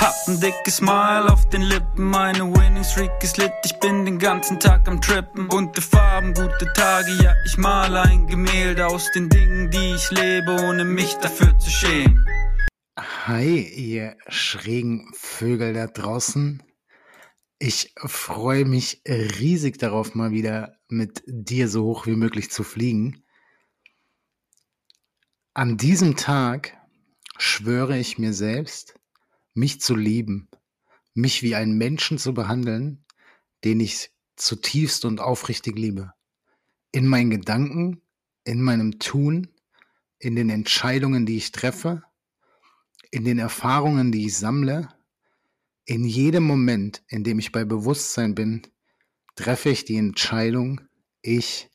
Hab ein dickes Smile auf den Lippen, meine Winning Streak ist lit, ich bin den ganzen Tag am Trippen. Bunte Farben, gute Tage, ja, ich male ein Gemälde aus den Dingen, die ich lebe, ohne mich dafür zu schämen. Hi, ihr schrägen Vögel da draußen. Ich freue mich riesig darauf, mal wieder mit dir so hoch wie möglich zu fliegen. An diesem Tag schwöre ich mir selbst, mich zu lieben, mich wie einen Menschen zu behandeln, den ich zutiefst und aufrichtig liebe. In meinen Gedanken, in meinem Tun, in den Entscheidungen, die ich treffe in den Erfahrungen, die ich sammle, in jedem Moment, in dem ich bei Bewusstsein bin, treffe ich die Entscheidung, ich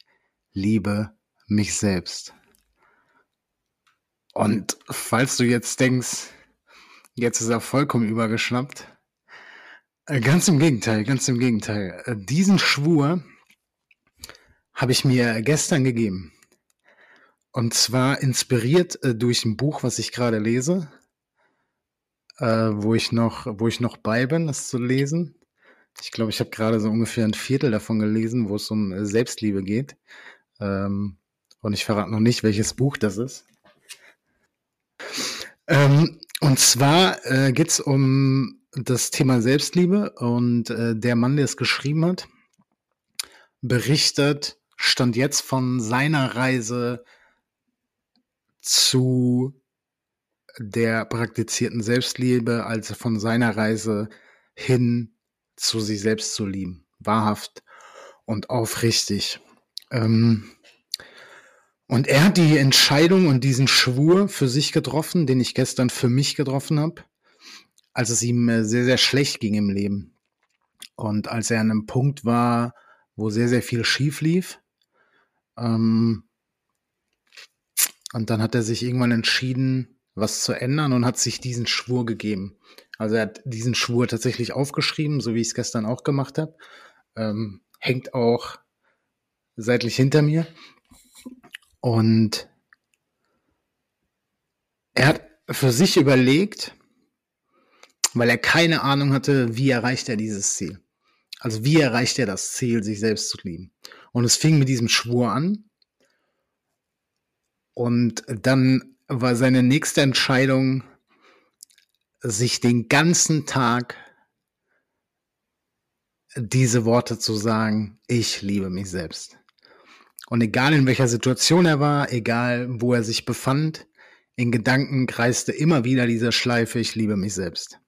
liebe mich selbst. Und falls du jetzt denkst, jetzt ist er vollkommen übergeschnappt, äh, ganz im Gegenteil, ganz im Gegenteil. Äh, diesen Schwur habe ich mir gestern gegeben. Und zwar inspiriert äh, durch ein Buch, was ich gerade lese wo ich noch, wo ich noch bei bin, das zu lesen. Ich glaube, ich habe gerade so ungefähr ein Viertel davon gelesen, wo es um Selbstliebe geht. Ähm, und ich verrate noch nicht, welches Buch das ist. Ähm, und zwar äh, geht es um das Thema Selbstliebe und äh, der Mann, der es geschrieben hat, berichtet, stand jetzt von seiner Reise zu der praktizierten Selbstliebe, als von seiner Reise hin zu sich selbst zu lieben. Wahrhaft und aufrichtig. Ähm, und er hat die Entscheidung und diesen Schwur für sich getroffen, den ich gestern für mich getroffen habe, als es ihm äh, sehr, sehr schlecht ging im Leben. Und als er an einem Punkt war, wo sehr, sehr viel schief lief. Ähm, und dann hat er sich irgendwann entschieden, was zu ändern und hat sich diesen Schwur gegeben. Also er hat diesen Schwur tatsächlich aufgeschrieben, so wie ich es gestern auch gemacht habe. Ähm, hängt auch seitlich hinter mir. Und er hat für sich überlegt, weil er keine Ahnung hatte, wie erreicht er dieses Ziel. Also wie erreicht er das Ziel, sich selbst zu lieben. Und es fing mit diesem Schwur an. Und dann war seine nächste Entscheidung, sich den ganzen Tag diese Worte zu sagen, ich liebe mich selbst. Und egal in welcher Situation er war, egal wo er sich befand, in Gedanken kreiste immer wieder diese Schleife, ich liebe mich selbst.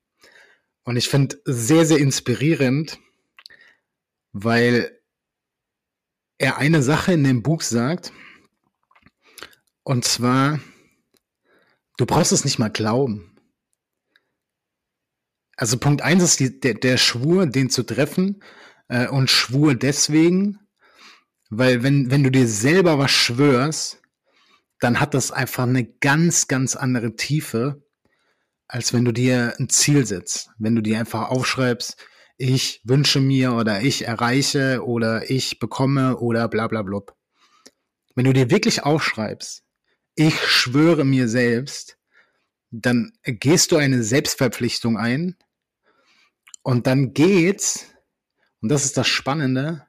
Und ich finde sehr, sehr inspirierend, weil er eine Sache in dem Buch sagt, und zwar, Du brauchst es nicht mal glauben. Also Punkt eins ist die, der, der Schwur, den zu treffen äh, und Schwur deswegen, weil wenn, wenn du dir selber was schwörst, dann hat das einfach eine ganz, ganz andere Tiefe, als wenn du dir ein Ziel setzt. Wenn du dir einfach aufschreibst, ich wünsche mir oder ich erreiche oder ich bekomme oder bla bla bla. Wenn du dir wirklich aufschreibst, ich schwöre mir selbst, dann gehst du eine Selbstverpflichtung ein und dann geht's, und das ist das Spannende,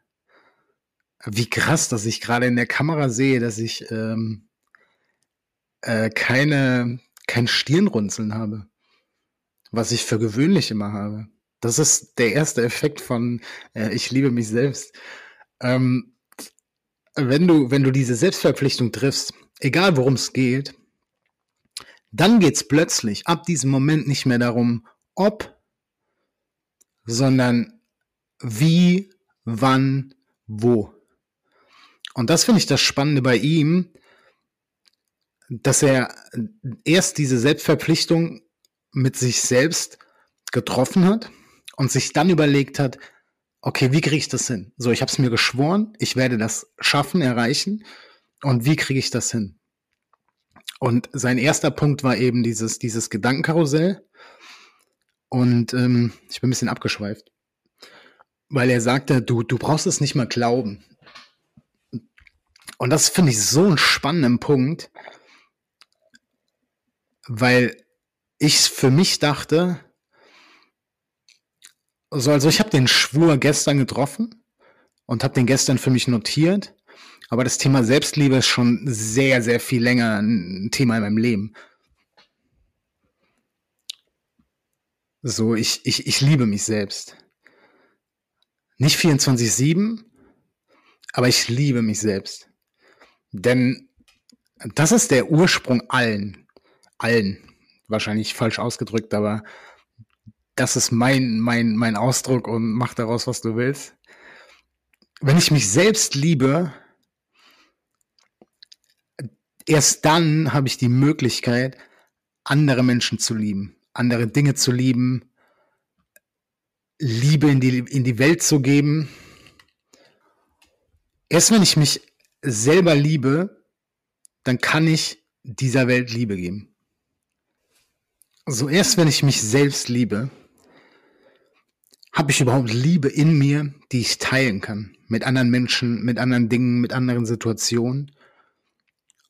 wie krass, dass ich gerade in der Kamera sehe, dass ich ähm, äh, keine, kein Stirnrunzeln habe, was ich für gewöhnlich immer habe. Das ist der erste Effekt von äh, Ich liebe mich selbst. Ähm, wenn du, wenn du diese Selbstverpflichtung triffst, egal worum es geht, dann geht es plötzlich ab diesem Moment nicht mehr darum, ob, sondern wie, wann, wo. Und das finde ich das Spannende bei ihm, dass er erst diese Selbstverpflichtung mit sich selbst getroffen hat und sich dann überlegt hat, okay, wie kriege ich das hin? So, ich habe es mir geschworen, ich werde das schaffen, erreichen. Und wie kriege ich das hin? Und sein erster Punkt war eben dieses, dieses Gedankenkarussell. Und ähm, ich bin ein bisschen abgeschweift. Weil er sagte, du, du brauchst es nicht mal glauben. Und das finde ich so einen spannenden Punkt, weil ich für mich dachte, so, also ich habe den Schwur gestern getroffen und habe den gestern für mich notiert. Aber das Thema Selbstliebe ist schon sehr, sehr viel länger ein Thema in meinem Leben. So, ich, ich, ich liebe mich selbst. Nicht 24-7, aber ich liebe mich selbst. Denn das ist der Ursprung allen. Allen. Wahrscheinlich falsch ausgedrückt, aber das ist mein, mein, mein Ausdruck und mach daraus, was du willst. Wenn ich mich selbst liebe, erst dann habe ich die Möglichkeit, andere Menschen zu lieben, andere Dinge zu lieben, Liebe in die, in die Welt zu geben. Erst wenn ich mich selber liebe, dann kann ich dieser Welt Liebe geben. So erst wenn ich mich selbst liebe, habe ich überhaupt Liebe in mir, die ich teilen kann mit anderen Menschen, mit anderen Dingen, mit anderen Situationen.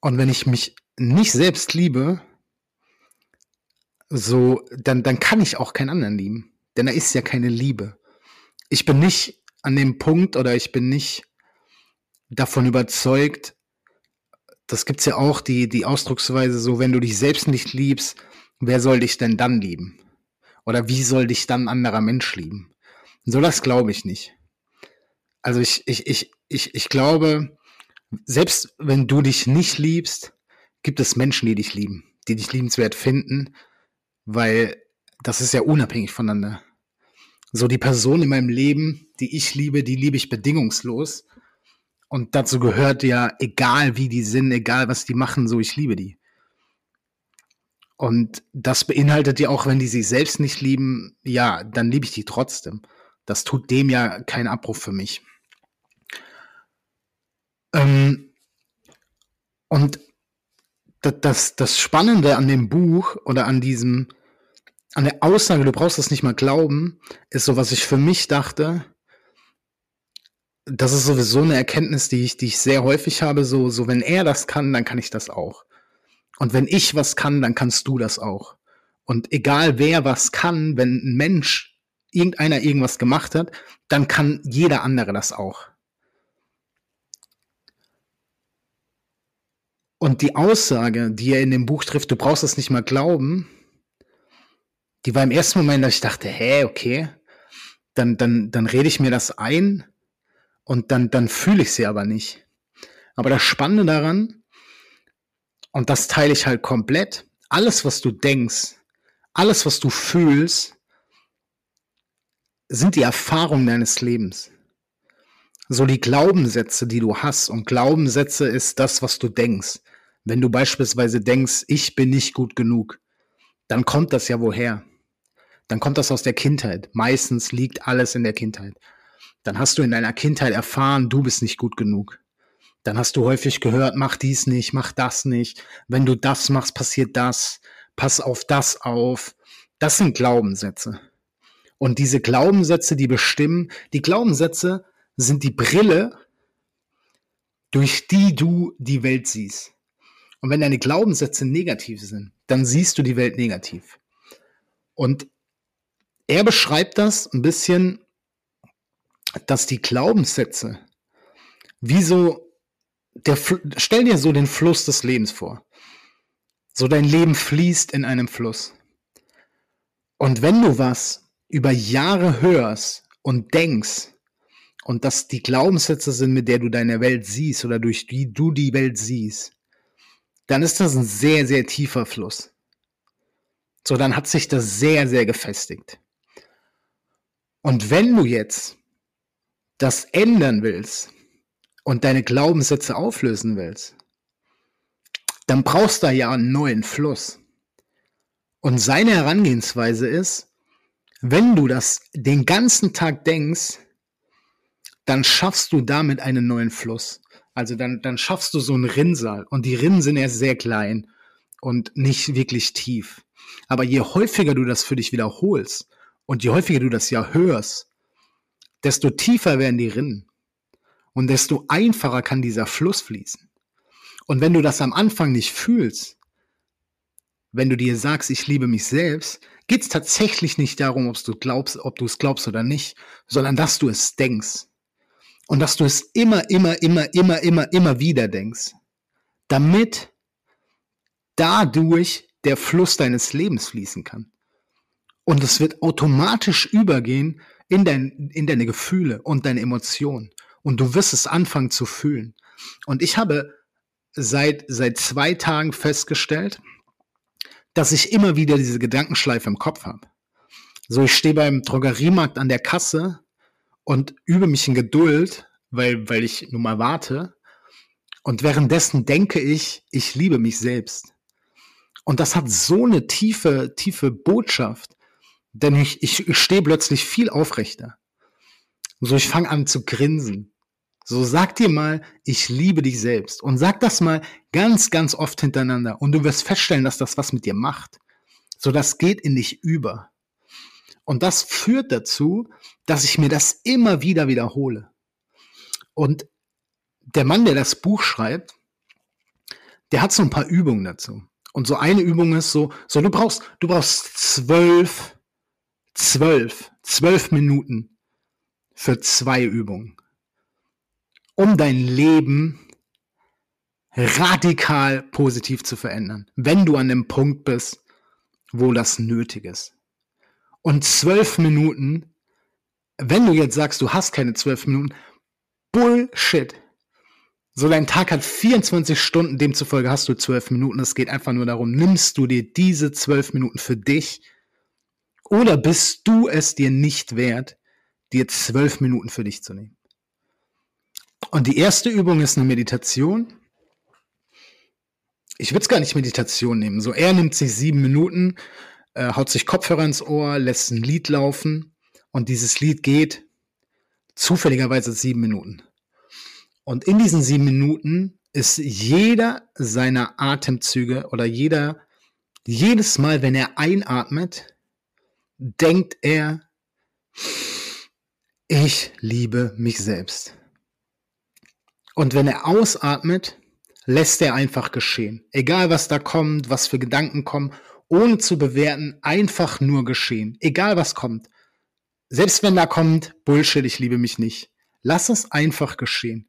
Und wenn ich mich nicht selbst liebe, so, dann, dann kann ich auch keinen anderen lieben. Denn da ist ja keine Liebe. Ich bin nicht an dem Punkt oder ich bin nicht davon überzeugt, das gibt's ja auch, die, die Ausdrucksweise so, wenn du dich selbst nicht liebst, wer soll dich denn dann lieben? Oder wie soll dich dann ein anderer Mensch lieben? So das glaube ich nicht. Also ich, ich, ich, ich, ich glaube, selbst wenn du dich nicht liebst, gibt es Menschen, die dich lieben, die dich liebenswert finden, weil das ist ja unabhängig voneinander. So die Person in meinem Leben, die ich liebe, die liebe ich bedingungslos. Und dazu gehört ja, egal wie die sind, egal was die machen, so ich liebe die. Und das beinhaltet ja auch, wenn die sich selbst nicht lieben, ja, dann liebe ich die trotzdem das tut dem ja keinen Abbruch für mich. Ähm, und das, das Spannende an dem Buch oder an diesem, an der Aussage, du brauchst das nicht mal glauben, ist so, was ich für mich dachte, das ist sowieso eine Erkenntnis, die ich, die ich sehr häufig habe, so, so, wenn er das kann, dann kann ich das auch. Und wenn ich was kann, dann kannst du das auch. Und egal wer was kann, wenn ein Mensch irgendeiner irgendwas gemacht hat, dann kann jeder andere das auch. Und die Aussage, die er in dem Buch trifft, du brauchst es nicht mal glauben, die war im ersten Moment, dass ich dachte, hä, okay, dann, dann, dann rede ich mir das ein und dann, dann fühle ich sie aber nicht. Aber das Spannende daran, und das teile ich halt komplett, alles, was du denkst, alles, was du fühlst, sind die Erfahrungen deines Lebens. So die Glaubenssätze, die du hast. Und Glaubenssätze ist das, was du denkst. Wenn du beispielsweise denkst, ich bin nicht gut genug, dann kommt das ja woher? Dann kommt das aus der Kindheit. Meistens liegt alles in der Kindheit. Dann hast du in deiner Kindheit erfahren, du bist nicht gut genug. Dann hast du häufig gehört, mach dies nicht, mach das nicht. Wenn du das machst, passiert das. Pass auf das auf. Das sind Glaubenssätze. Und diese Glaubenssätze, die bestimmen, die Glaubenssätze sind die Brille, durch die du die Welt siehst. Und wenn deine Glaubenssätze negativ sind, dann siehst du die Welt negativ. Und er beschreibt das ein bisschen, dass die Glaubenssätze, wie so, der, stell dir so den Fluss des Lebens vor. So dein Leben fließt in einem Fluss. Und wenn du was über Jahre hörst und denkst und das die Glaubenssätze sind, mit der du deine Welt siehst oder durch die du die Welt siehst, dann ist das ein sehr, sehr tiefer Fluss. So, dann hat sich das sehr, sehr gefestigt. Und wenn du jetzt das ändern willst und deine Glaubenssätze auflösen willst, dann brauchst du ja einen neuen Fluss. Und seine Herangehensweise ist, wenn du das den ganzen Tag denkst, dann schaffst du damit einen neuen Fluss. Also dann, dann schaffst du so einen Rinnsal. Und die Rinnen sind erst sehr klein und nicht wirklich tief. Aber je häufiger du das für dich wiederholst und je häufiger du das ja hörst, desto tiefer werden die Rinnen. Und desto einfacher kann dieser Fluss fließen. Und wenn du das am Anfang nicht fühlst, wenn du dir sagst, ich liebe mich selbst, geht es tatsächlich nicht darum, ob du glaubst, es glaubst oder nicht, sondern dass du es denkst. Und dass du es immer, immer, immer, immer, immer, immer wieder denkst. Damit dadurch der Fluss deines Lebens fließen kann. Und es wird automatisch übergehen in, dein, in deine Gefühle und deine Emotionen. Und du wirst es anfangen zu fühlen. Und ich habe seit, seit zwei Tagen festgestellt, dass ich immer wieder diese Gedankenschleife im Kopf habe. So, ich stehe beim Drogeriemarkt an der Kasse und übe mich in Geduld, weil, weil ich nun mal warte. Und währenddessen denke ich, ich liebe mich selbst. Und das hat so eine tiefe, tiefe Botschaft, denn ich, ich, ich stehe plötzlich viel aufrechter. So, ich fange an zu grinsen. So, sag dir mal, ich liebe dich selbst. Und sag das mal ganz, ganz oft hintereinander. Und du wirst feststellen, dass das was mit dir macht. So, das geht in dich über. Und das führt dazu, dass ich mir das immer wieder wiederhole. Und der Mann, der das Buch schreibt, der hat so ein paar Übungen dazu. Und so eine Übung ist so, so du brauchst, du brauchst zwölf, zwölf, zwölf Minuten für zwei Übungen, um dein Leben radikal positiv zu verändern, wenn du an dem Punkt bist, wo das nötig ist. Und zwölf Minuten, wenn du jetzt sagst, du hast keine zwölf Minuten, Bullshit. So dein Tag hat 24 Stunden, demzufolge hast du zwölf Minuten. Es geht einfach nur darum, nimmst du dir diese zwölf Minuten für dich oder bist du es dir nicht wert, dir zwölf Minuten für dich zu nehmen? Und die erste Übung ist eine Meditation. Ich würde es gar nicht Meditation nehmen. So, er nimmt sich sieben Minuten, äh, haut sich Kopfhörer ins Ohr, lässt ein Lied laufen und dieses Lied geht zufälligerweise sieben Minuten. Und in diesen sieben Minuten ist jeder seiner Atemzüge oder jeder, jedes Mal, wenn er einatmet, denkt er, ich liebe mich selbst. Und wenn er ausatmet, lässt er einfach geschehen. Egal was da kommt, was für Gedanken kommen, ohne zu bewerten, einfach nur geschehen. Egal was kommt. Selbst wenn da kommt, Bullshit, ich liebe mich nicht. Lass es einfach geschehen.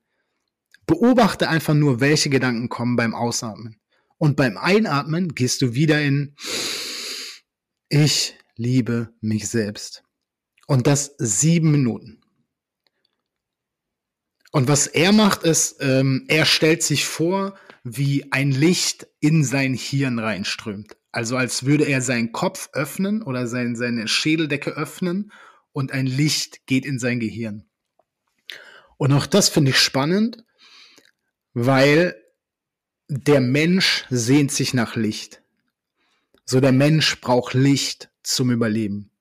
Beobachte einfach nur, welche Gedanken kommen beim Ausatmen. Und beim Einatmen gehst du wieder in Ich liebe mich selbst. Und das sieben Minuten. Und was er macht, ist, ähm, er stellt sich vor, wie ein Licht in sein Hirn reinströmt. Also als würde er seinen Kopf öffnen oder sein, seine Schädeldecke öffnen und ein Licht geht in sein Gehirn. Und auch das finde ich spannend, weil der Mensch sehnt sich nach Licht. So der Mensch braucht Licht zum Überleben.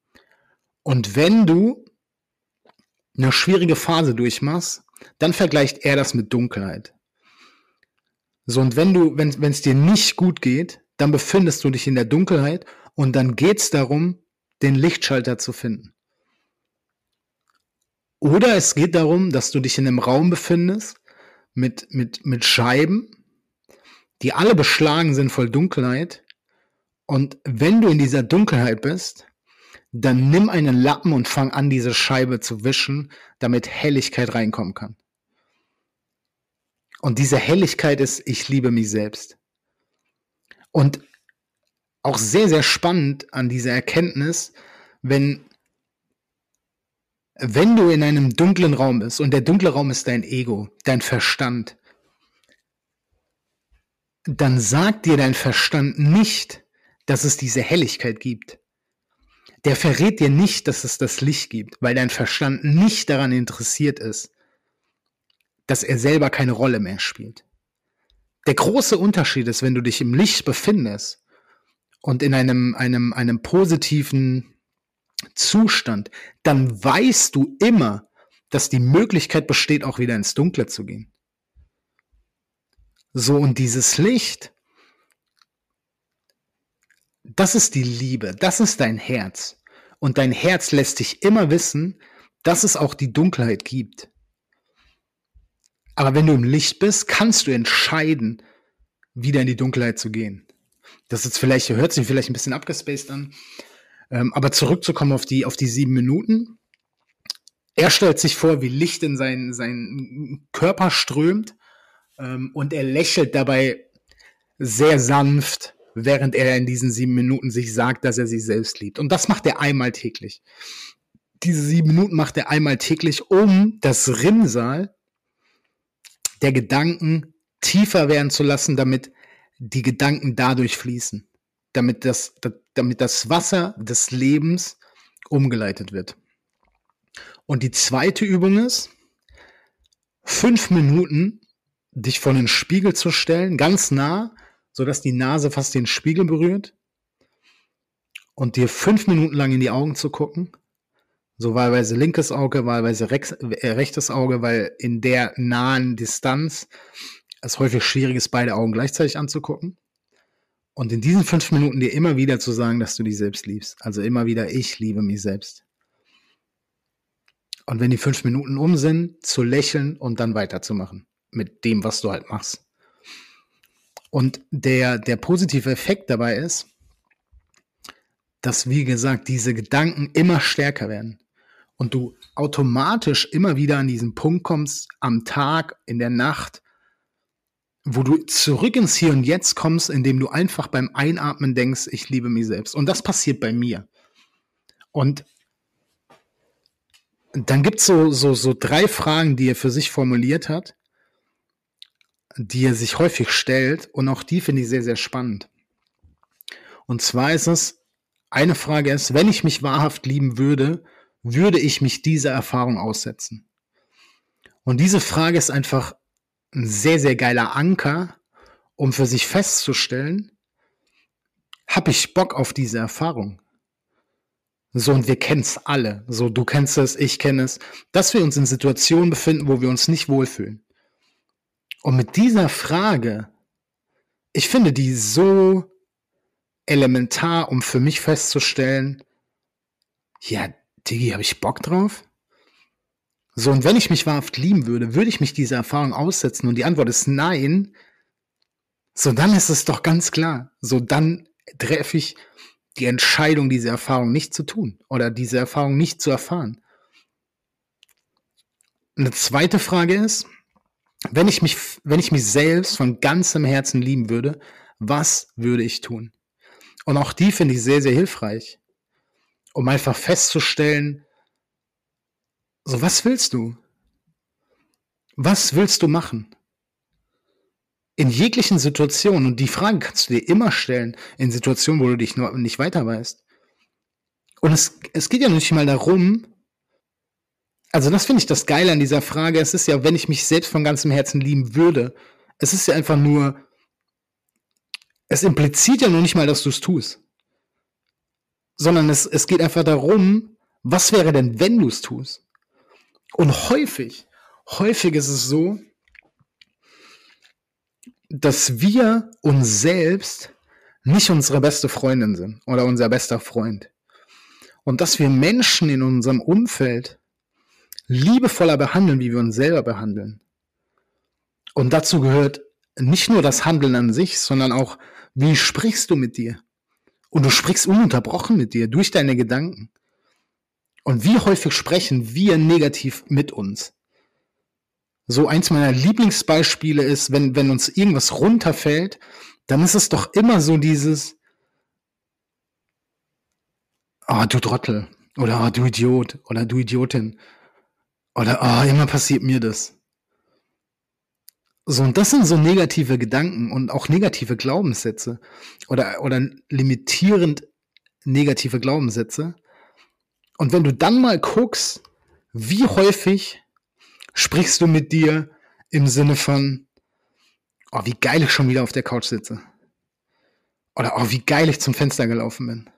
Und wenn du eine schwierige Phase durchmachst, dann vergleicht er das mit Dunkelheit. So, und wenn du, wenn es dir nicht gut geht, dann befindest du dich in der Dunkelheit und dann geht es darum, den Lichtschalter zu finden. Oder es geht darum, dass du dich in einem Raum befindest mit, mit, mit Scheiben, die alle beschlagen sind voll Dunkelheit. Und wenn du in dieser Dunkelheit bist, dann nimm einen Lappen und fang an, diese Scheibe zu wischen, damit Helligkeit reinkommen kann. Und diese Helligkeit ist, ich liebe mich selbst. Und auch sehr, sehr spannend an dieser Erkenntnis, wenn wenn du in einem dunklen Raum bist und der dunkle Raum ist dein Ego, dein Verstand, dann sagt dir dein Verstand nicht, dass es diese Helligkeit gibt. Der verrät dir nicht, dass es das Licht gibt, weil dein Verstand nicht daran interessiert ist, dass er selber keine Rolle mehr spielt. Der große Unterschied ist, wenn du dich im Licht befindest und in einem, einem, einem positiven Zustand, dann weißt du immer, dass die Möglichkeit besteht, auch wieder ins Dunkle zu gehen. So, und dieses Licht, das ist die Liebe, das ist dein Herz. Und dein Herz lässt dich immer wissen, dass es auch die Dunkelheit gibt. Aber wenn du im Licht bist, kannst du entscheiden, wieder in die Dunkelheit zu gehen. Das ist vielleicht, hört sich vielleicht ein bisschen abgespaced an. Ähm, aber zurückzukommen auf die, auf die sieben Minuten. Er stellt sich vor, wie Licht in seinen, seinen Körper strömt ähm, und er lächelt dabei sehr sanft, während er in diesen sieben Minuten sich sagt, dass er sich selbst liebt. Und das macht er einmal täglich. Diese sieben Minuten macht er einmal täglich, um das Rinnsal der Gedanken tiefer werden zu lassen, damit die Gedanken dadurch fließen damit das, damit das Wasser des Lebens umgeleitet wird. Und die zweite Übung ist, fünf Minuten dich vor den Spiegel zu stellen, ganz nah, sodass die Nase fast den Spiegel berührt. Und dir fünf Minuten lang in die Augen zu gucken. So wahlweise linkes Auge, wahlweise äh, rechtes Auge, weil in der nahen Distanz es häufig schwierig ist, beide Augen gleichzeitig anzugucken. Und in diesen fünf Minuten dir immer wieder zu sagen, dass du dich selbst liebst. Also immer wieder, ich liebe mich selbst. Und wenn die fünf Minuten um sind, zu lächeln und dann weiterzumachen mit dem, was du halt machst. Und der, der positive Effekt dabei ist, dass, wie gesagt, diese Gedanken immer stärker werden und du automatisch immer wieder an diesen Punkt kommst, am Tag, in der Nacht, wo du zurück ins Hier und Jetzt kommst, indem du einfach beim Einatmen denkst, ich liebe mich selbst. Und das passiert bei mir. Und dann gibt es so, so, so drei Fragen, die er für sich formuliert hat, die er sich häufig stellt. Und auch die finde ich sehr, sehr spannend. Und zwar ist es, eine Frage ist, wenn ich mich wahrhaft lieben würde, würde ich mich dieser Erfahrung aussetzen? Und diese Frage ist einfach ein sehr, sehr geiler Anker, um für sich festzustellen, habe ich Bock auf diese Erfahrung? So, und wir kennen es alle. So, du kennst es, ich kenne es, dass wir uns in Situationen befinden, wo wir uns nicht wohlfühlen. Und mit dieser Frage, ich finde die so elementar, um für mich festzustellen, ja, Digi, habe ich Bock drauf? So, und wenn ich mich wahrhaft lieben würde, würde ich mich dieser Erfahrung aussetzen? Und die Antwort ist nein. So, dann ist es doch ganz klar. So, dann treffe ich die Entscheidung, diese Erfahrung nicht zu tun oder diese Erfahrung nicht zu erfahren. Eine zweite Frage ist, wenn ich mich, wenn ich mich selbst von ganzem Herzen lieben würde, was würde ich tun? Und auch die finde ich sehr, sehr hilfreich, um einfach festzustellen, so, was willst du? Was willst du machen? In jeglichen Situationen, und die Frage kannst du dir immer stellen, in Situationen, wo du dich nur nicht weiter weißt. Und es, es geht ja nicht mal darum, also das finde ich das Geile an dieser Frage. Es ist ja, wenn ich mich selbst von ganzem Herzen lieben würde, es ist ja einfach nur, es impliziert ja noch nicht mal, dass du es tust. Sondern es, es geht einfach darum, was wäre denn, wenn du es tust? Und häufig, häufig ist es so, dass wir uns selbst nicht unsere beste Freundin sind oder unser bester Freund. Und dass wir Menschen in unserem Umfeld liebevoller behandeln, wie wir uns selber behandeln. Und dazu gehört nicht nur das Handeln an sich, sondern auch, wie sprichst du mit dir? Und du sprichst ununterbrochen mit dir durch deine Gedanken. Und wie häufig sprechen wir negativ mit uns? So eins meiner Lieblingsbeispiele ist, wenn, wenn uns irgendwas runterfällt, dann ist es doch immer so dieses, ah, oh, du Trottel, Oder oh, du Idiot oder du Idiotin. Oder oh, immer passiert mir das. So, und das sind so negative Gedanken und auch negative Glaubenssätze oder, oder limitierend negative Glaubenssätze. Und wenn du dann mal guckst, wie häufig sprichst du mit dir im Sinne von, oh, wie geil ich schon wieder auf der Couch sitze. Oder oh, wie geil ich zum Fenster gelaufen bin.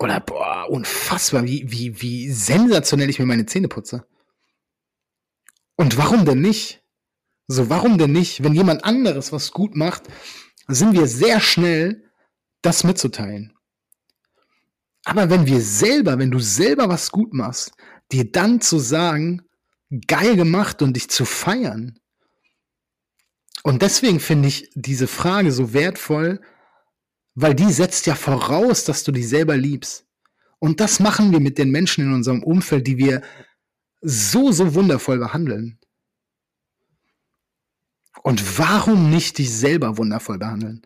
Oder boah, unfassbar, wie, wie, wie sensationell ich mir meine Zähne putze. Und warum denn nicht? So, warum denn nicht? Wenn jemand anderes was gut macht, sind wir sehr schnell, das mitzuteilen. Aber wenn wir selber, wenn du selber was gut machst, dir dann zu sagen, geil gemacht und dich zu feiern. Und deswegen finde ich diese Frage so wertvoll, weil die setzt ja voraus, dass du dich selber liebst. Und das machen wir mit den Menschen in unserem Umfeld, die wir so, so wundervoll behandeln. Und warum nicht dich selber wundervoll behandeln?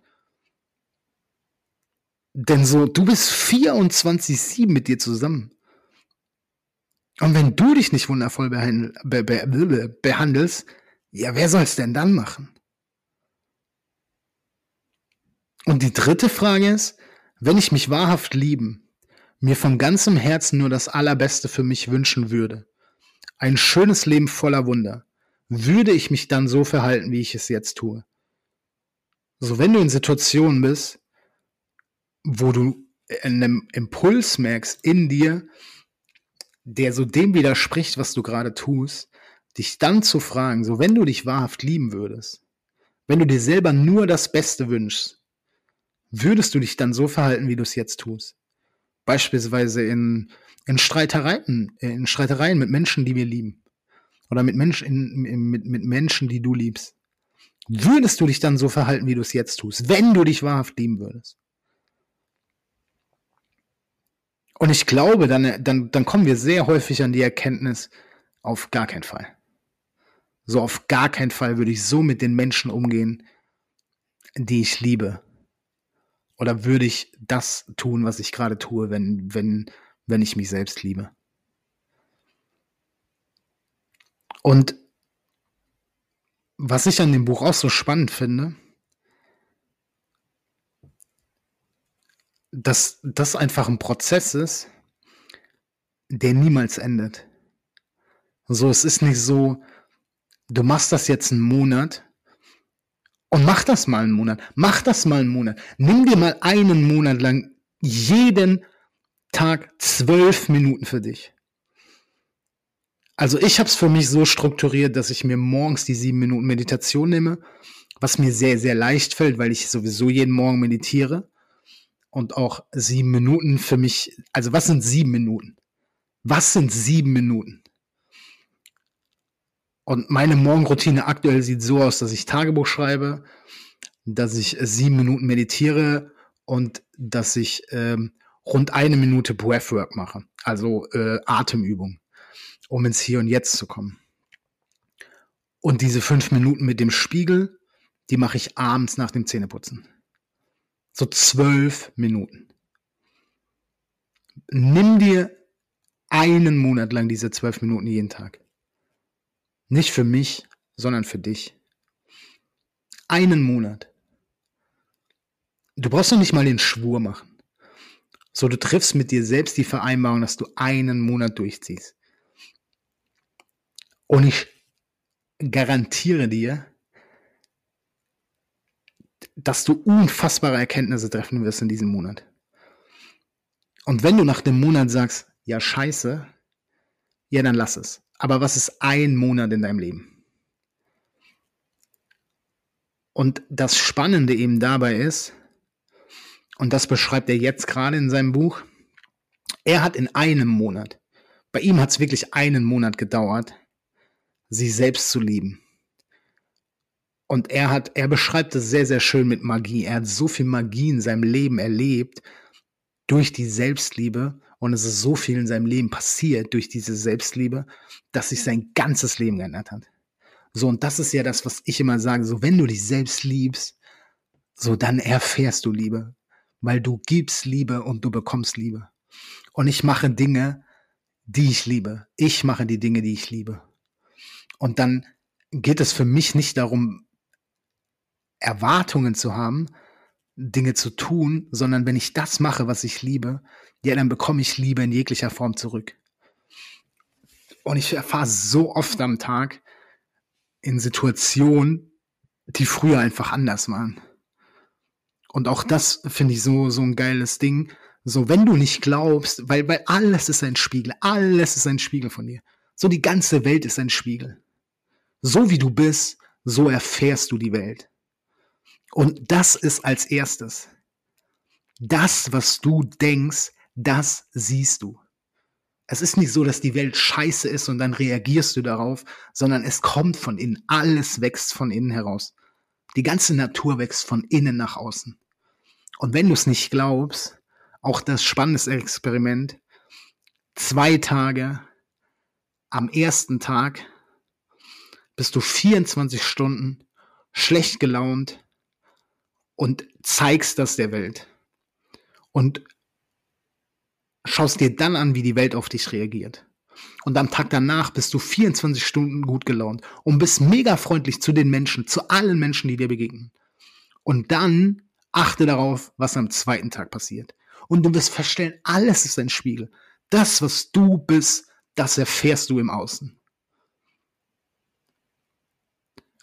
Denn so, du bist 24-7 mit dir zusammen. Und wenn du dich nicht wundervoll behandel, be, be, behandelst, ja, wer soll es denn dann machen? Und die dritte Frage ist, wenn ich mich wahrhaft lieben, mir von ganzem Herzen nur das Allerbeste für mich wünschen würde, ein schönes Leben voller Wunder, würde ich mich dann so verhalten, wie ich es jetzt tue? So, wenn du in Situationen bist, wo du einen Impuls merkst in dir, der so dem widerspricht, was du gerade tust, dich dann zu fragen, so wenn du dich wahrhaft lieben würdest, wenn du dir selber nur das Beste wünschst, würdest du dich dann so verhalten, wie du es jetzt tust? Beispielsweise in, in Streitereien, in Streitereien mit Menschen, die wir lieben oder mit, Mensch, in, mit, mit Menschen, die du liebst, würdest du dich dann so verhalten, wie du es jetzt tust, wenn du dich wahrhaft lieben würdest? Und ich glaube, dann, dann, dann kommen wir sehr häufig an die Erkenntnis, auf gar keinen Fall. So auf gar keinen Fall würde ich so mit den Menschen umgehen, die ich liebe. Oder würde ich das tun, was ich gerade tue, wenn, wenn, wenn ich mich selbst liebe? Und was ich an dem Buch auch so spannend finde, dass das einfach ein Prozess ist, der niemals endet. So, es ist nicht so, du machst das jetzt einen Monat und mach das mal einen Monat. Mach das mal einen Monat. Nimm dir mal einen Monat lang jeden Tag zwölf Minuten für dich. Also ich habe es für mich so strukturiert, dass ich mir morgens die sieben Minuten Meditation nehme, was mir sehr, sehr leicht fällt, weil ich sowieso jeden Morgen meditiere. Und auch sieben Minuten für mich, also was sind sieben Minuten? Was sind sieben Minuten? Und meine Morgenroutine aktuell sieht so aus, dass ich Tagebuch schreibe, dass ich sieben Minuten meditiere und dass ich ähm, rund eine Minute Breathwork mache, also äh, Atemübung um ins Hier und Jetzt zu kommen. Und diese fünf Minuten mit dem Spiegel, die mache ich abends nach dem Zähneputzen. So zwölf Minuten. Nimm dir einen Monat lang diese zwölf Minuten jeden Tag. Nicht für mich, sondern für dich. Einen Monat. Du brauchst doch nicht mal den Schwur machen. So, du triffst mit dir selbst die Vereinbarung, dass du einen Monat durchziehst. Und ich garantiere dir, dass du unfassbare Erkenntnisse treffen wirst in diesem Monat. Und wenn du nach dem Monat sagst, ja scheiße, ja dann lass es. Aber was ist ein Monat in deinem Leben? Und das Spannende eben dabei ist, und das beschreibt er jetzt gerade in seinem Buch, er hat in einem Monat, bei ihm hat es wirklich einen Monat gedauert, sich selbst zu lieben. Und er hat, er beschreibt es sehr, sehr schön mit Magie. Er hat so viel Magie in seinem Leben erlebt durch die Selbstliebe und es ist so viel in seinem Leben passiert durch diese Selbstliebe, dass sich sein ganzes Leben geändert hat. So, und das ist ja das, was ich immer sage. So, wenn du dich selbst liebst, so dann erfährst du Liebe, weil du gibst Liebe und du bekommst Liebe. Und ich mache Dinge, die ich liebe. Ich mache die Dinge, die ich liebe. Und dann geht es für mich nicht darum, Erwartungen zu haben, Dinge zu tun, sondern wenn ich das mache, was ich liebe, ja, dann bekomme ich Liebe in jeglicher Form zurück. Und ich erfahre so oft am Tag in Situationen, die früher einfach anders waren. Und auch das finde ich so, so ein geiles Ding. So, wenn du nicht glaubst, weil, weil alles ist ein Spiegel, alles ist ein Spiegel von dir. So, die ganze Welt ist ein Spiegel. So wie du bist, so erfährst du die Welt. Und das ist als erstes. Das, was du denkst, das siehst du. Es ist nicht so, dass die Welt scheiße ist und dann reagierst du darauf, sondern es kommt von innen. Alles wächst von innen heraus. Die ganze Natur wächst von innen nach außen. Und wenn du es nicht glaubst, auch das spannende Experiment, zwei Tage, am ersten Tag bist du 24 Stunden schlecht gelaunt, und zeigst das der Welt. Und schaust dir dann an, wie die Welt auf dich reagiert. Und am Tag danach bist du 24 Stunden gut gelaunt und bist mega freundlich zu den Menschen, zu allen Menschen, die dir begegnen. Und dann achte darauf, was am zweiten Tag passiert. Und du wirst feststellen, alles ist ein Spiegel. Das, was du bist, das erfährst du im Außen.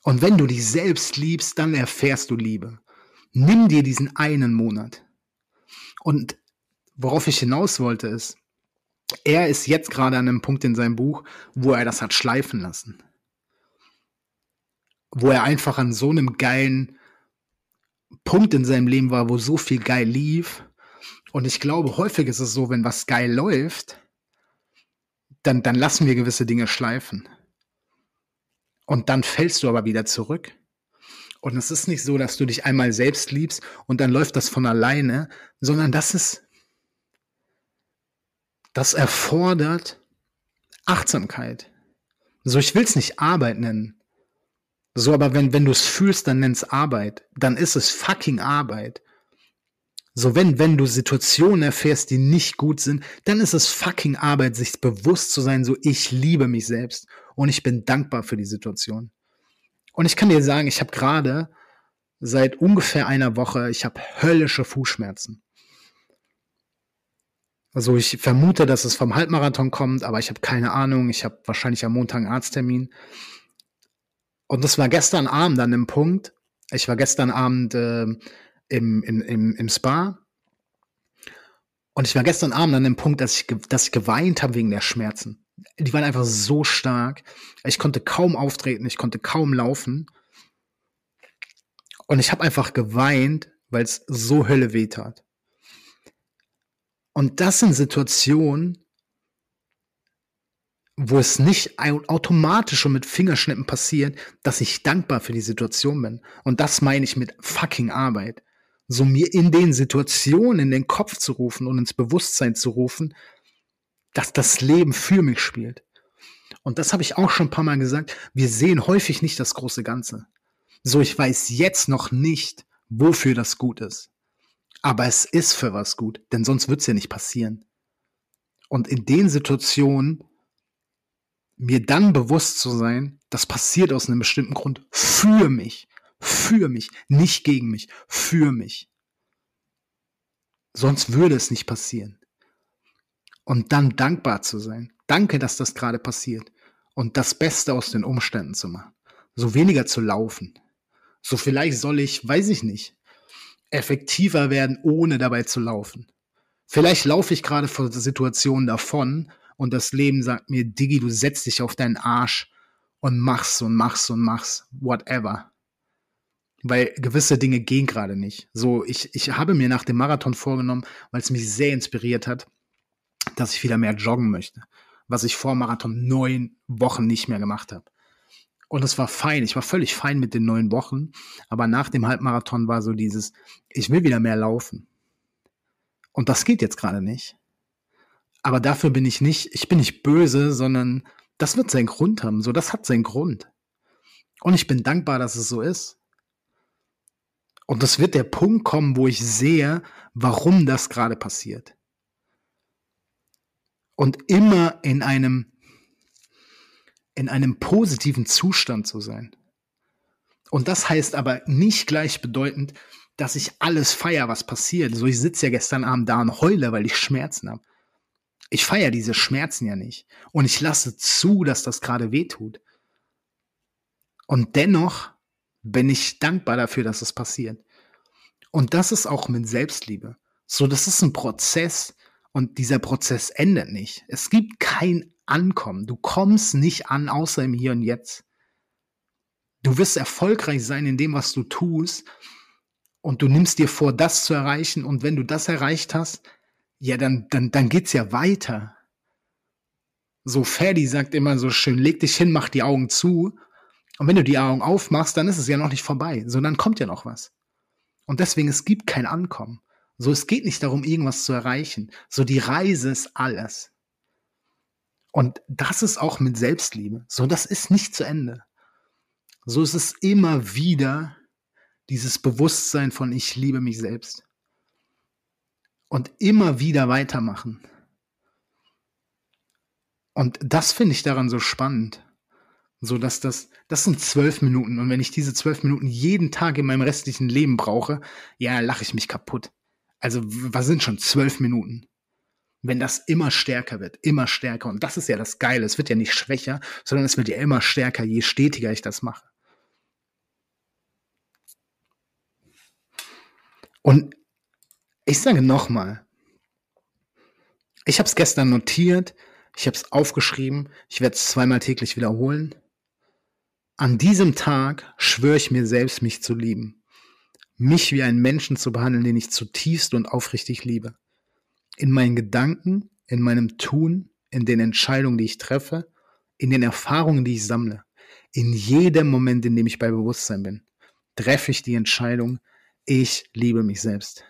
Und wenn du dich selbst liebst, dann erfährst du Liebe. Nimm dir diesen einen Monat. Und worauf ich hinaus wollte ist, er ist jetzt gerade an einem Punkt in seinem Buch, wo er das hat schleifen lassen. Wo er einfach an so einem geilen Punkt in seinem Leben war, wo so viel geil lief. Und ich glaube, häufig ist es so, wenn was geil läuft, dann, dann lassen wir gewisse Dinge schleifen. Und dann fällst du aber wieder zurück. Und es ist nicht so, dass du dich einmal selbst liebst und dann läuft das von alleine, sondern das ist, das erfordert Achtsamkeit. So, ich will es nicht Arbeit nennen. So, aber wenn, wenn du es fühlst, dann nenn's Arbeit. Dann ist es fucking Arbeit. So, wenn, wenn du Situationen erfährst, die nicht gut sind, dann ist es fucking Arbeit, sich bewusst zu sein, so, ich liebe mich selbst und ich bin dankbar für die Situation. Und ich kann dir sagen, ich habe gerade seit ungefähr einer Woche, ich habe höllische Fußschmerzen. Also ich vermute, dass es vom Halbmarathon kommt, aber ich habe keine Ahnung. Ich habe wahrscheinlich am Montag einen Arzttermin. Und das war gestern Abend an dem Punkt. Ich war gestern Abend äh, im, im, im, im Spa. Und ich war gestern Abend an dem Punkt, dass ich, dass ich geweint habe wegen der Schmerzen die waren einfach so stark. Ich konnte kaum auftreten, ich konnte kaum laufen. Und ich habe einfach geweint, weil es so Hölle weh tat. Und das sind Situationen, wo es nicht automatisch und mit Fingerschnippen passiert, dass ich dankbar für die Situation bin. Und das meine ich mit fucking Arbeit. So mir in den Situationen in den Kopf zu rufen und ins Bewusstsein zu rufen, dass das Leben für mich spielt. Und das habe ich auch schon ein paar Mal gesagt. Wir sehen häufig nicht das große Ganze. So, ich weiß jetzt noch nicht, wofür das gut ist. Aber es ist für was gut, denn sonst wird es ja nicht passieren. Und in den Situationen mir dann bewusst zu sein, das passiert aus einem bestimmten Grund für mich, für mich, nicht gegen mich, für mich. Sonst würde es nicht passieren und dann dankbar zu sein. Danke, dass das gerade passiert und das Beste aus den Umständen zu machen. So weniger zu laufen. So vielleicht soll ich, weiß ich nicht, effektiver werden, ohne dabei zu laufen. Vielleicht laufe ich gerade vor Situationen davon und das Leben sagt mir, Diggi, du setzt dich auf deinen Arsch und machst und machst und machst, whatever. Weil gewisse Dinge gehen gerade nicht. So, ich, ich habe mir nach dem Marathon vorgenommen, weil es mich sehr inspiriert hat, dass ich wieder mehr joggen möchte, was ich vor Marathon neun Wochen nicht mehr gemacht habe. Und es war fein. Ich war völlig fein mit den neun Wochen. Aber nach dem Halbmarathon war so dieses, ich will wieder mehr laufen. Und das geht jetzt gerade nicht. Aber dafür bin ich nicht, ich bin nicht böse, sondern das wird seinen Grund haben. So, das hat seinen Grund. Und ich bin dankbar, dass es so ist. Und es wird der Punkt kommen, wo ich sehe, warum das gerade passiert. Und immer in einem, in einem positiven Zustand zu sein. Und das heißt aber nicht gleichbedeutend, dass ich alles feier, was passiert. So, ich sitze ja gestern Abend da und heule, weil ich Schmerzen habe. Ich feiere diese Schmerzen ja nicht. Und ich lasse zu, dass das gerade weh tut. Und dennoch bin ich dankbar dafür, dass es passiert. Und das ist auch mit Selbstliebe. So, das ist ein Prozess und dieser Prozess endet nicht. Es gibt kein Ankommen. Du kommst nicht an, außer im Hier und Jetzt. Du wirst erfolgreich sein in dem, was du tust. Und du nimmst dir vor, das zu erreichen. Und wenn du das erreicht hast, ja, dann, dann, dann geht's ja weiter. So Ferdi sagt immer so schön, leg dich hin, mach die Augen zu. Und wenn du die Augen aufmachst, dann ist es ja noch nicht vorbei, sondern kommt ja noch was. Und deswegen, es gibt kein Ankommen. So, es geht nicht darum, irgendwas zu erreichen. So, die Reise ist alles. Und das ist auch mit Selbstliebe. So, das ist nicht zu Ende. So ist es immer wieder dieses Bewusstsein von ich liebe mich selbst. Und immer wieder weitermachen. Und das finde ich daran so spannend. So dass das, das sind zwölf Minuten. Und wenn ich diese zwölf Minuten jeden Tag in meinem restlichen Leben brauche, ja, lache ich mich kaputt. Also, was sind schon zwölf Minuten? Wenn das immer stärker wird, immer stärker. Und das ist ja das Geile. Es wird ja nicht schwächer, sondern es wird ja immer stärker, je stetiger ich das mache. Und ich sage nochmal, ich habe es gestern notiert, ich habe es aufgeschrieben, ich werde es zweimal täglich wiederholen. An diesem Tag schwöre ich mir selbst, mich zu lieben. Mich wie einen Menschen zu behandeln, den ich zutiefst und aufrichtig liebe. In meinen Gedanken, in meinem Tun, in den Entscheidungen, die ich treffe, in den Erfahrungen, die ich sammle. In jedem Moment, in dem ich bei Bewusstsein bin, treffe ich die Entscheidung, ich liebe mich selbst.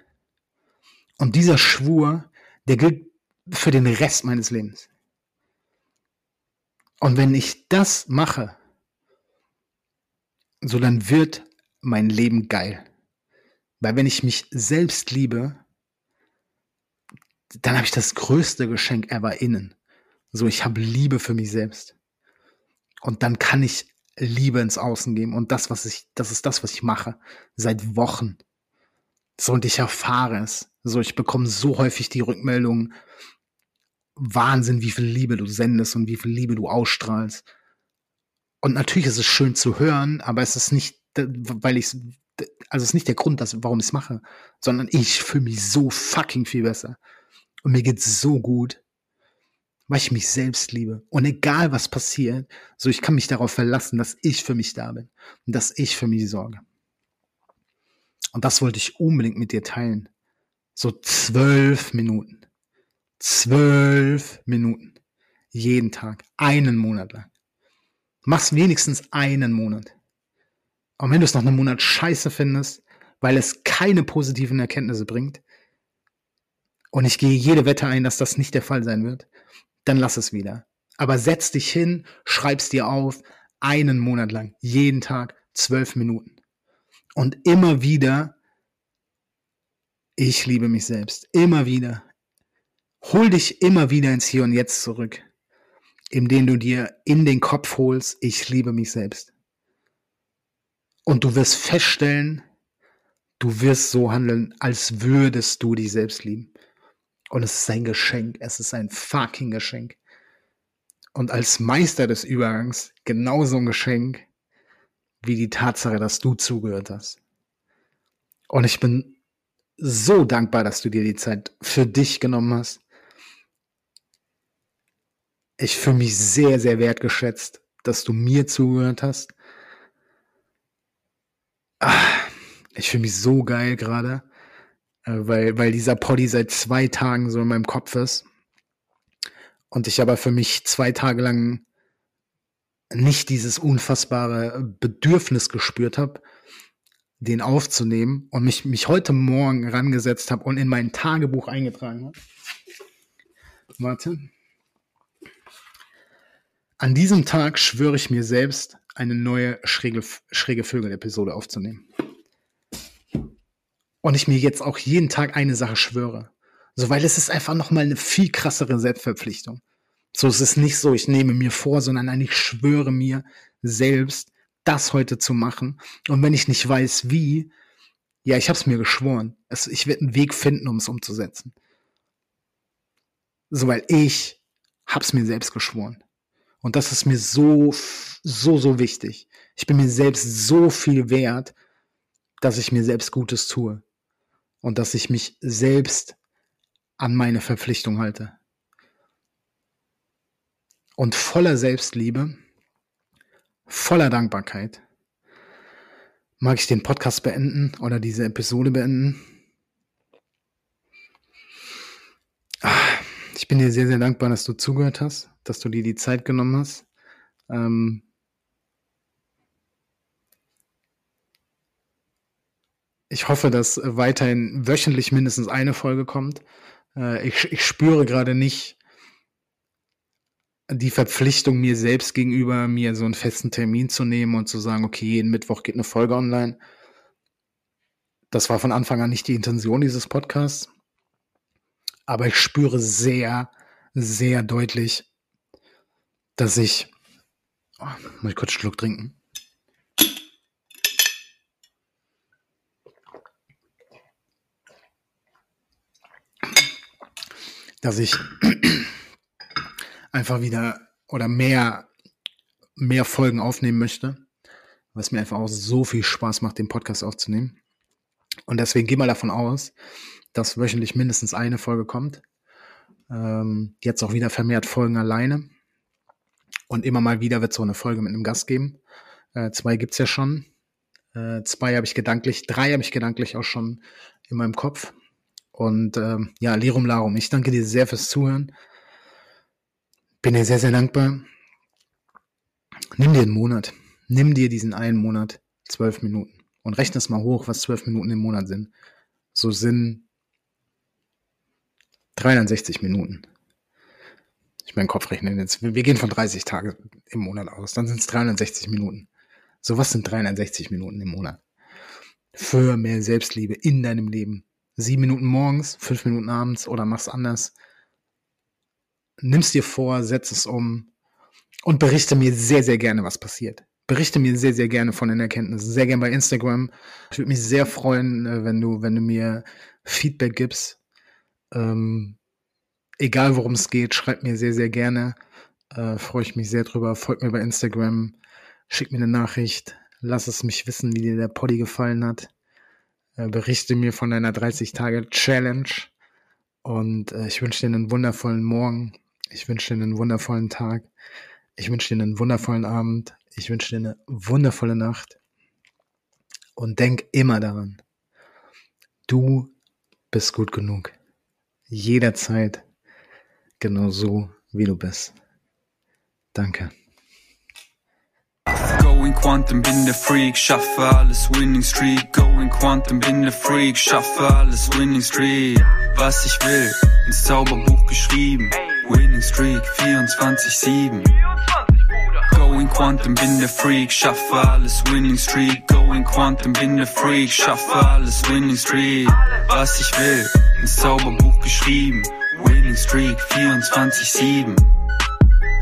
Und dieser Schwur, der gilt für den Rest meines Lebens. Und wenn ich das mache, so dann wird mein Leben geil. Weil wenn ich mich selbst liebe, dann habe ich das größte Geschenk ever innen. So, ich habe Liebe für mich selbst. Und dann kann ich Liebe ins Außen geben. Und das, was ich, das ist das, was ich mache. Seit Wochen. So, und ich erfahre es. So, ich bekomme so häufig die Rückmeldung. Wahnsinn, wie viel Liebe du sendest und wie viel Liebe du ausstrahlst. Und natürlich ist es schön zu hören, aber es ist nicht, weil ich also ist nicht der Grund, dass, warum ich es mache, sondern ich fühle mich so fucking viel besser. Und mir geht's so gut, weil ich mich selbst liebe. Und egal was passiert, so ich kann mich darauf verlassen, dass ich für mich da bin und dass ich für mich sorge. Und das wollte ich unbedingt mit dir teilen. So zwölf Minuten. Zwölf Minuten. Jeden Tag. Einen Monat lang. Mach's wenigstens einen Monat. Und wenn du es nach einem Monat scheiße findest, weil es keine positiven Erkenntnisse bringt, und ich gehe jede Wette ein, dass das nicht der Fall sein wird, dann lass es wieder. Aber setz dich hin, schreib's dir auf, einen Monat lang, jeden Tag, zwölf Minuten. Und immer wieder, ich liebe mich selbst. Immer wieder. Hol dich immer wieder ins Hier und Jetzt zurück indem du dir in den Kopf holst, ich liebe mich selbst. Und du wirst feststellen, du wirst so handeln, als würdest du dich selbst lieben. Und es ist ein Geschenk, es ist ein fucking Geschenk. Und als Meister des Übergangs genauso ein Geschenk wie die Tatsache, dass du zugehört hast. Und ich bin so dankbar, dass du dir die Zeit für dich genommen hast ich fühle mich sehr, sehr wertgeschätzt, dass du mir zugehört hast. Ah, ich fühle mich so geil gerade, äh, weil, weil dieser Poddy seit zwei Tagen so in meinem Kopf ist. Und ich aber für mich zwei Tage lang nicht dieses unfassbare Bedürfnis gespürt habe, den aufzunehmen und mich, mich heute Morgen rangesetzt habe und in mein Tagebuch eingetragen habe. Warte. An diesem Tag schwöre ich mir selbst, eine neue schräge, schräge Vögel-Episode aufzunehmen. Und ich mir jetzt auch jeden Tag eine Sache schwöre. So, weil es ist einfach nochmal eine viel krassere Selbstverpflichtung. So, es ist nicht so, ich nehme mir vor, sondern nein, ich schwöre mir selbst, das heute zu machen. Und wenn ich nicht weiß, wie, ja, ich habe es mir geschworen. Es, ich werde einen Weg finden, um es umzusetzen. So, weil ich hab's mir selbst geschworen. Und das ist mir so, so, so wichtig. Ich bin mir selbst so viel wert, dass ich mir selbst Gutes tue. Und dass ich mich selbst an meine Verpflichtung halte. Und voller Selbstliebe, voller Dankbarkeit, mag ich den Podcast beenden oder diese Episode beenden. Ah, ich bin dir sehr, sehr dankbar, dass du zugehört hast, dass du dir die Zeit genommen hast. Ähm ich hoffe, dass weiterhin wöchentlich mindestens eine Folge kommt. Äh, ich, ich spüre gerade nicht die Verpflichtung mir selbst gegenüber, mir so einen festen Termin zu nehmen und zu sagen, okay, jeden Mittwoch geht eine Folge online. Das war von Anfang an nicht die Intention dieses Podcasts. Aber ich spüre sehr, sehr deutlich, dass ich. Oh, muss ich kurz einen Schluck trinken. dass ich einfach wieder oder mehr, mehr Folgen aufnehmen möchte, was mir einfach auch so viel Spaß macht, den Podcast aufzunehmen. Und deswegen gehe mal davon aus, dass wöchentlich mindestens eine Folge kommt. Ähm, jetzt auch wieder vermehrt Folgen alleine. Und immer mal wieder wird es so eine Folge mit einem Gast geben. Äh, zwei gibt's ja schon. Äh, zwei habe ich gedanklich, drei habe ich gedanklich auch schon in meinem Kopf. Und ähm, ja, Lirum Larum, ich danke dir sehr fürs Zuhören. Bin dir sehr, sehr dankbar. Nimm dir einen Monat. Nimm dir diesen einen Monat, zwölf Minuten. Und rechne es mal hoch, was zwölf Minuten im Monat sind. So sind 360 Minuten. Ich meinen Kopf rechnen jetzt. Wir gehen von 30 Tagen im Monat aus. Dann sind es 360 Minuten. So, was sind 360 Minuten im Monat? Für mehr Selbstliebe in deinem Leben sieben Minuten morgens, fünf Minuten abends oder mach's anders. Nimm's dir vor, setz es um und berichte mir sehr, sehr gerne, was passiert. Berichte mir sehr, sehr gerne von den Erkenntnissen. Sehr gerne bei Instagram. Ich würde mich sehr freuen, äh, wenn du, wenn du mir Feedback gibst. Ähm, egal worum es geht, schreib mir sehr, sehr gerne. Äh, Freue ich mich sehr drüber. Folgt mir bei Instagram. Schick mir eine Nachricht. Lass es mich wissen, wie dir der Poddy gefallen hat. Äh, berichte mir von deiner 30-Tage-Challenge. Und äh, ich wünsche dir einen wundervollen Morgen. Ich wünsche dir einen wundervollen Tag. Ich wünsche dir einen wundervollen Abend. Ich wünsche dir eine wundervolle Nacht. Und denk immer daran, du bist gut genug. Jederzeit genau so, wie du bist. Danke. Going Quantum, bin der Freak, schaffe alles Winning Streak. Going Quantum, bin der Freak, schaffe alles Winning Streak. Was ich will, ins Zauberbuch geschrieben. Winning Streak 24-7. Going Quantum, bin der Freak, schaffe alles Winning Streak. Going Quantum, bin der Freak, schaffe alles Winning Streak. Was ich will, ins Zauberbuch geschrieben. Winning Streak 24-7.